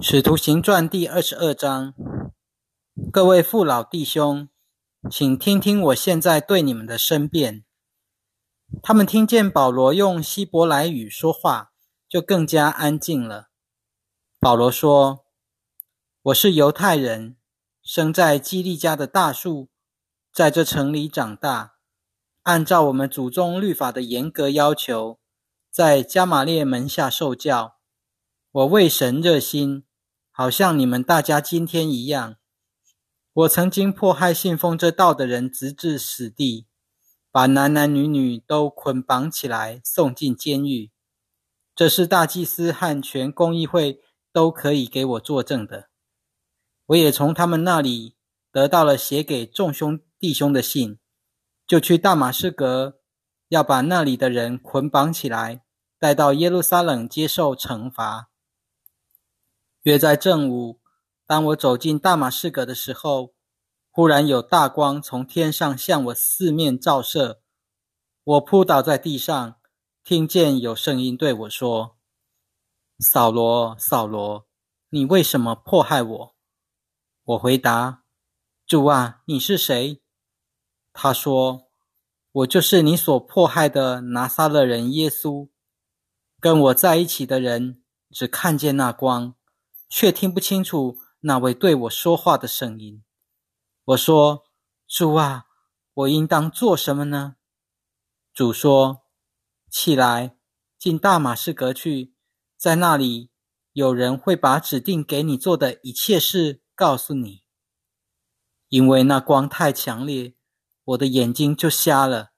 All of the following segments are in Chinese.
《使徒行传》第二十二章，各位父老弟兄，请听听我现在对你们的申辩。他们听见保罗用希伯来语说话，就更加安静了。保罗说：“我是犹太人，生在基利家的大树，在这城里长大，按照我们祖宗律法的严格要求，在加玛列门下受教。我为神热心。”好像你们大家今天一样，我曾经迫害信奉这道的人，直至死地，把男男女女都捆绑起来送进监狱。这是大祭司和全公议会都可以给我作证的。我也从他们那里得到了写给众兄弟兄的信，就去大马士革，要把那里的人捆绑起来，带到耶路撒冷接受惩罚。约在正午，当我走进大马士革的时候，忽然有大光从天上向我四面照射，我扑倒在地上，听见有声音对我说：“扫罗，扫罗，你为什么迫害我？”我回答：“主啊，你是谁？”他说：“我就是你所迫害的拿撒勒人耶稣。跟我在一起的人只看见那光。”却听不清楚那位对我说话的声音。我说：“主啊，我应当做什么呢？”主说：“起来，进大马士革去，在那里有人会把指定给你做的一切事告诉你。因为那光太强烈，我的眼睛就瞎了。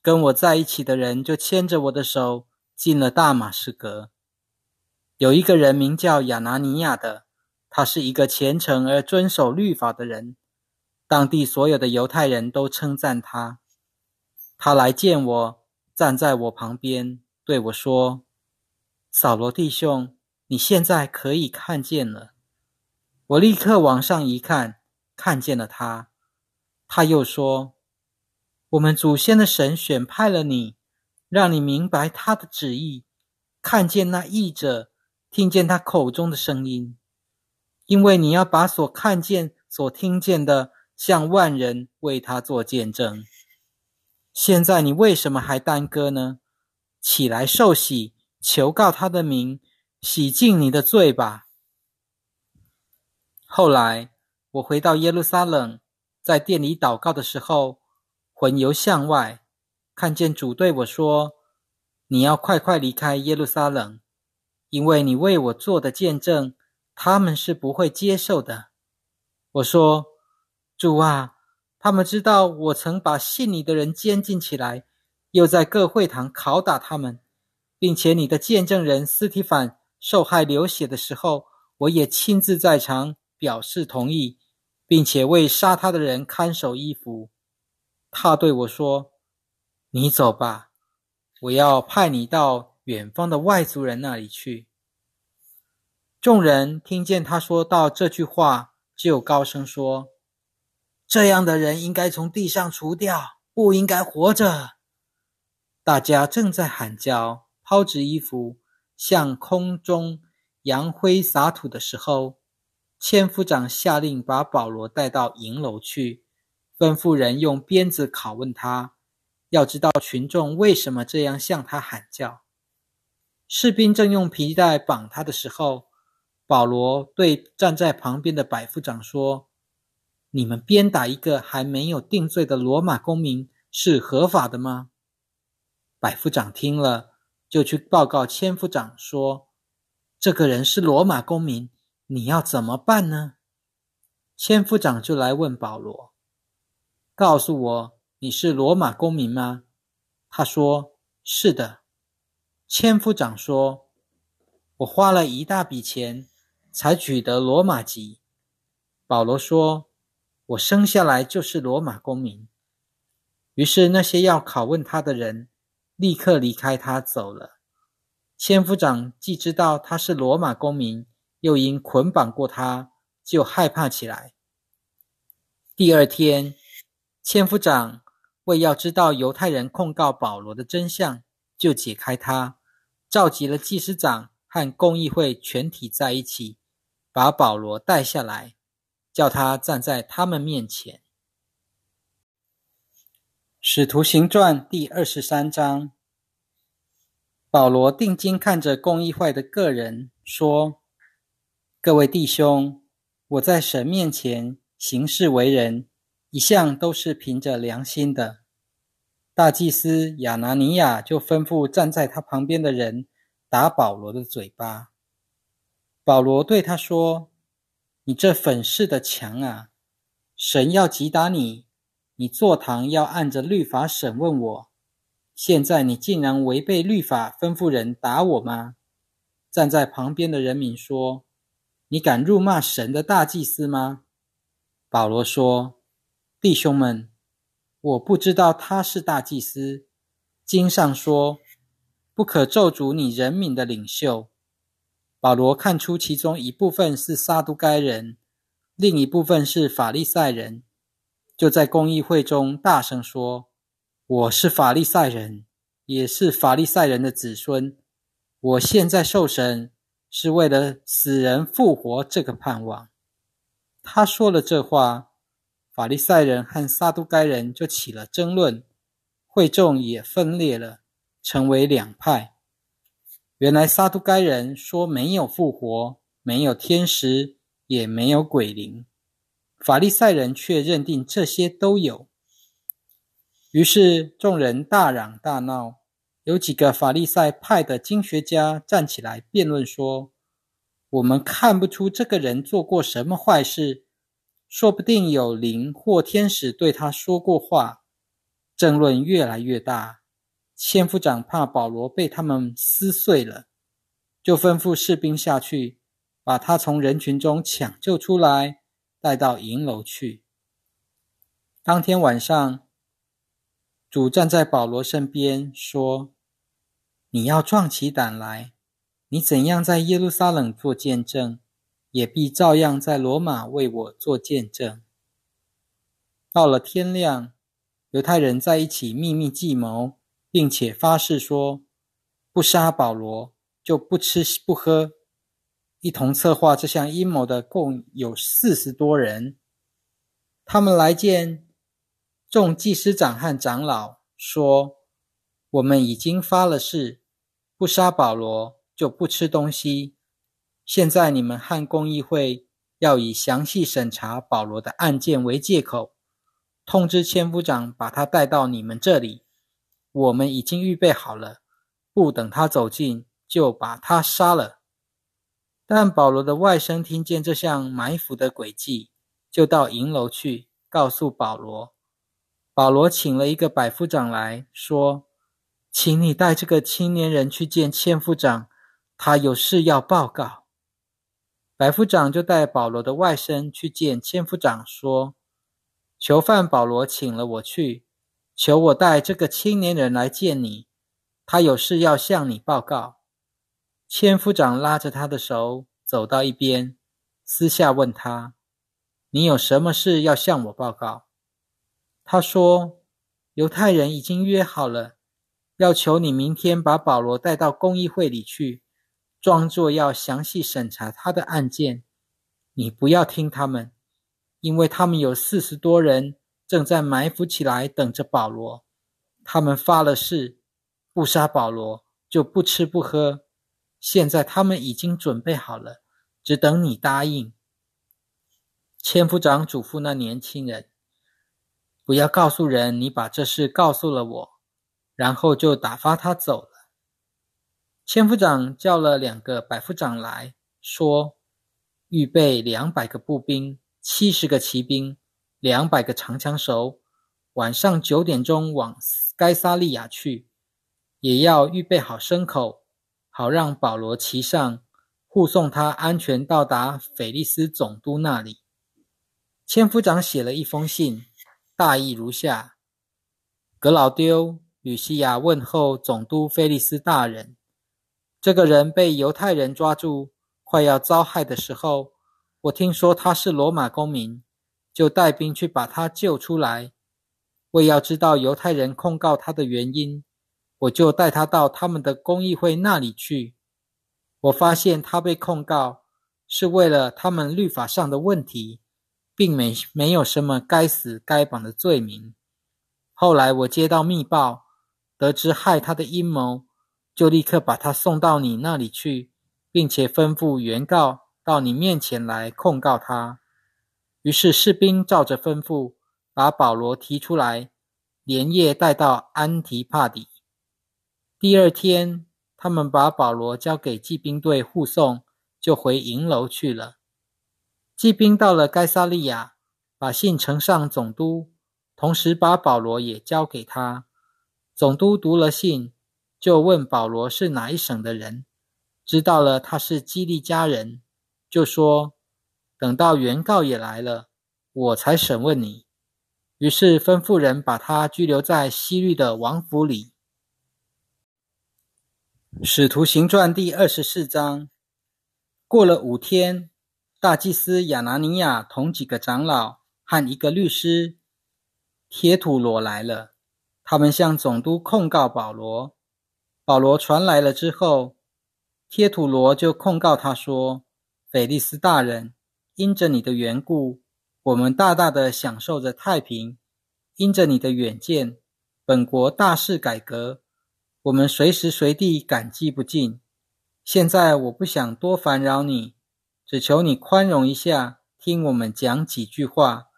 跟我在一起的人就牵着我的手进了大马士革。”有一个人名叫亚拿尼亚的，他是一个虔诚而遵守律法的人，当地所有的犹太人都称赞他。他来见我，站在我旁边，对我说：“扫罗弟兄，你现在可以看见了。”我立刻往上一看，看见了他。他又说：“我们祖先的神选派了你，让你明白他的旨意，看见那译者。”听见他口中的声音，因为你要把所看见、所听见的向万人为他做见证。现在你为什么还耽搁呢？起来受洗，求告他的名，洗净你的罪吧。后来我回到耶路撒冷，在店里祷告的时候，魂游向外，看见主对我说：“你要快快离开耶路撒冷。”因为你为我做的见证，他们是不会接受的。我说：“主啊，他们知道我曾把信你的人监禁起来，又在各会堂拷打他们，并且你的见证人斯提凡受害流血的时候，我也亲自在场表示同意，并且为杀他的人看守衣服。”他对我说：“你走吧，我要派你到。”远方的外族人那里去。众人听见他说到这句话，就高声说：“这样的人应该从地上除掉，不应该活着。”大家正在喊叫、抛掷衣服、向空中扬灰撒土的时候，千夫长下令把保罗带到营楼去，吩咐人用鞭子拷问他，要知道群众为什么这样向他喊叫。士兵正用皮带绑他的时候，保罗对站在旁边的百夫长说：“你们鞭打一个还没有定罪的罗马公民是合法的吗？”百夫长听了，就去报告千夫长说：“这个人是罗马公民，你要怎么办呢？”千夫长就来问保罗：“告诉我，你是罗马公民吗？”他说：“是的。”千夫长说：“我花了一大笔钱才取得罗马籍。”保罗说：“我生下来就是罗马公民。”于是那些要拷问他的人立刻离开他走了。千夫长既知道他是罗马公民，又因捆绑过他，就害怕起来。第二天，千夫长为要知道犹太人控告保罗的真相，就解开他。召集了祭司长和公议会全体在一起，把保罗带下来，叫他站在他们面前。使徒行传第二十三章，保罗定睛看着公议会的个人，说：“各位弟兄，我在神面前行事为人，一向都是凭着良心的。”大祭司亚拿尼亚就吩咐站在他旁边的人打保罗的嘴巴。保罗对他说：“你这粉饰的墙啊，神要击打你。”你坐堂要按着律法审问我，现在你竟然违背律法，吩咐人打我吗？站在旁边的人民说：“你敢辱骂神的大祭司吗？”保罗说：“弟兄们，我不知道他是大祭司。经上说，不可咒诅你人民的领袖。”保罗看出其中一部分是撒都该人，另一部分是法利赛人。就在公议会中大声说：“我是法利赛人，也是法利赛人的子孙。我现在受审，是为了死人复活这个盼望。”他说了这话，法利赛人和撒都该人就起了争论，会众也分裂了，成为两派。原来撒都该人说没有复活，没有天使，也没有鬼灵。法利赛人却认定这些都有，于是众人大嚷大闹。有几个法利赛派的经学家站起来辩论说：“我们看不出这个人做过什么坏事，说不定有灵或天使对他说过话。”争论越来越大，千夫长怕保罗被他们撕碎了，就吩咐士兵下去，把他从人群中抢救出来。带到营楼去。当天晚上，主站在保罗身边说：“你要壮起胆来，你怎样在耶路撒冷做见证，也必照样在罗马为我做见证。”到了天亮，犹太人在一起秘密计谋，并且发誓说：“不杀保罗，就不吃不喝。”一同策划这项阴谋的共有四十多人，他们来见众祭司长和长老，说：“我们已经发了誓，不杀保罗就不吃东西。现在你们和公议会要以详细审查保罗的案件为借口，通知千夫长把他带到你们这里。我们已经预备好了，不等他走近，就把他杀了。”但保罗的外甥听见这项埋伏的诡计，就到银楼去告诉保罗。保罗请了一个百夫长来说：“请你带这个青年人去见千夫长，他有事要报告。”百夫长就带保罗的外甥去见千夫长，说：“囚犯保罗请了我去，求我带这个青年人来见你，他有事要向你报告。”千夫长拉着他的手走到一边，私下问他：“你有什么事要向我报告？”他说：“犹太人已经约好了，要求你明天把保罗带到公议会里去，装作要详细审查他的案件。你不要听他们，因为他们有四十多人正在埋伏起来等着保罗。他们发了誓，不杀保罗就不吃不喝。”现在他们已经准备好了，只等你答应。千夫长嘱咐那年轻人：“不要告诉人你把这事告诉了我。”然后就打发他走了。千夫长叫了两个百夫长来说：“预备两百个步兵，七十个骑兵，两百个长枪手，晚上九点钟往该萨利亚去，也要预备好牲口。”好让保罗骑上，护送他安全到达菲利斯总督那里。千夫长写了一封信，大意如下：格老丢、吕西亚问候总督菲利斯大人。这个人被犹太人抓住，快要遭害的时候，我听说他是罗马公民，就带兵去把他救出来。为要知道犹太人控告他的原因。我就带他到他们的公议会那里去。我发现他被控告是为了他们律法上的问题，并没没有什么该死该绑的罪名。后来我接到密报，得知害他的阴谋，就立刻把他送到你那里去，并且吩咐原告到你面前来控告他。于是士兵照着吩咐，把保罗提出来，连夜带到安提帕底。第二天，他们把保罗交给骑兵队护送，就回营楼去了。骑兵到了该萨利亚，把信呈上总督，同时把保罗也交给他。总督读了信，就问保罗是哪一省的人，知道了他是基利家人，就说：“等到原告也来了，我才审问你。”于是吩咐人把他拘留在西律的王府里。使徒行传第二十四章，过了五天，大祭司亚拿尼亚同几个长老和一个律师铁土罗来了。他们向总督控告保罗。保罗传来了之后，贴土罗就控告他说：“菲利斯大人，因着你的缘故，我们大大的享受着太平；因着你的远见，本国大事改革。”我们随时随地感激不尽。现在我不想多烦扰你，只求你宽容一下，听我们讲几句话。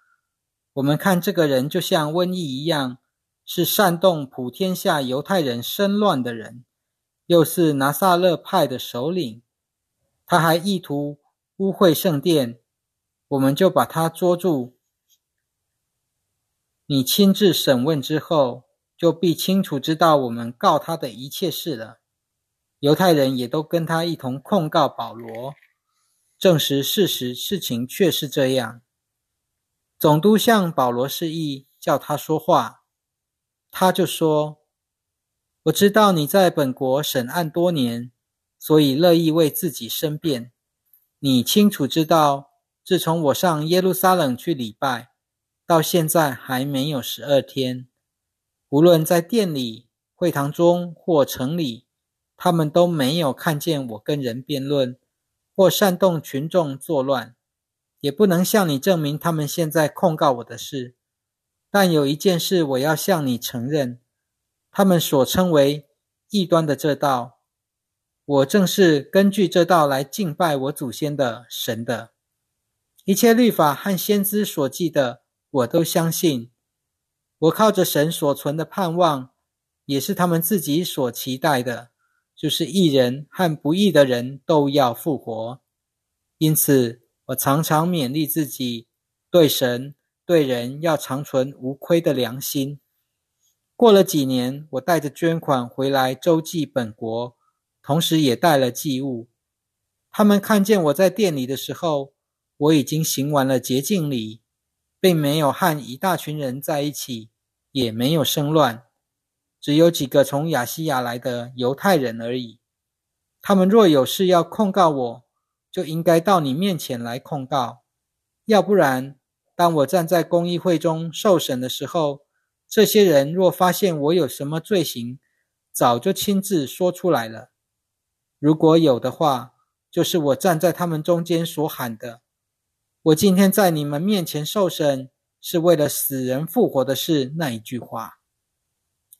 我们看这个人就像瘟疫一样，是煽动普天下犹太人生乱的人，又是拿撒勒派的首领。他还意图污秽圣殿，我们就把他捉住。你亲自审问之后。就必清楚知道我们告他的一切事了。犹太人也都跟他一同控告保罗，证实事实，事情却是这样。总督向保罗示意，叫他说话，他就说：“我知道你在本国审案多年，所以乐意为自己申辩。你清楚知道，自从我上耶路撒冷去礼拜，到现在还没有十二天。”无论在店里、会堂中或城里，他们都没有看见我跟人辩论，或煽动群众作乱，也不能向你证明他们现在控告我的事。但有一件事我要向你承认：他们所称为异端的这道，我正是根据这道来敬拜我祖先的神的。一切律法和先知所记的，我都相信。我靠着神所存的盼望，也是他们自己所期待的，就是义人和不义的人都要复活。因此，我常常勉励自己，对神、对人要长存无亏的良心。过了几年，我带着捐款回来周济本国，同时也带了祭物。他们看见我在店里的时候，我已经行完了洁净礼，并没有和一大群人在一起。也没有生乱，只有几个从亚细亚来的犹太人而已。他们若有事要控告我，就应该到你面前来控告；要不然，当我站在公议会中受审的时候，这些人若发现我有什么罪行，早就亲自说出来了。如果有的话，就是我站在他们中间所喊的：“我今天在你们面前受审。”是为了死人复活的事那一句话，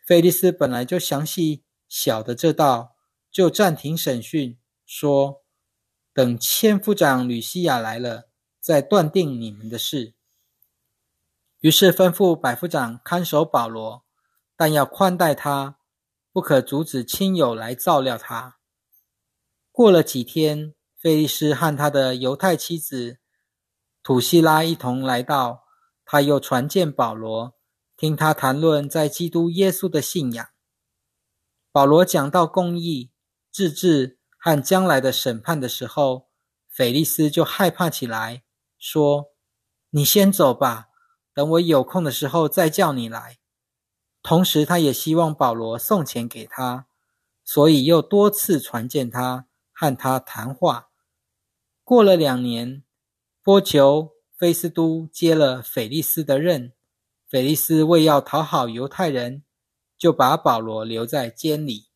菲利斯本来就详细晓得这道，就暂停审讯，说等千夫长吕西亚来了，再断定你们的事。于是吩咐百夫长看守保罗，但要宽待他，不可阻止亲友来照料他。过了几天，菲利斯和他的犹太妻子土西拉一同来到。他又传见保罗，听他谈论在基督耶稣的信仰。保罗讲到公义、自治和将来的审判的时候，腓利斯就害怕起来，说：“你先走吧，等我有空的时候再叫你来。”同时，他也希望保罗送钱给他，所以又多次传见他，和他谈话。过了两年，波求。菲斯都接了腓利斯的任，腓利斯为要讨好犹太人，就把保罗留在监里。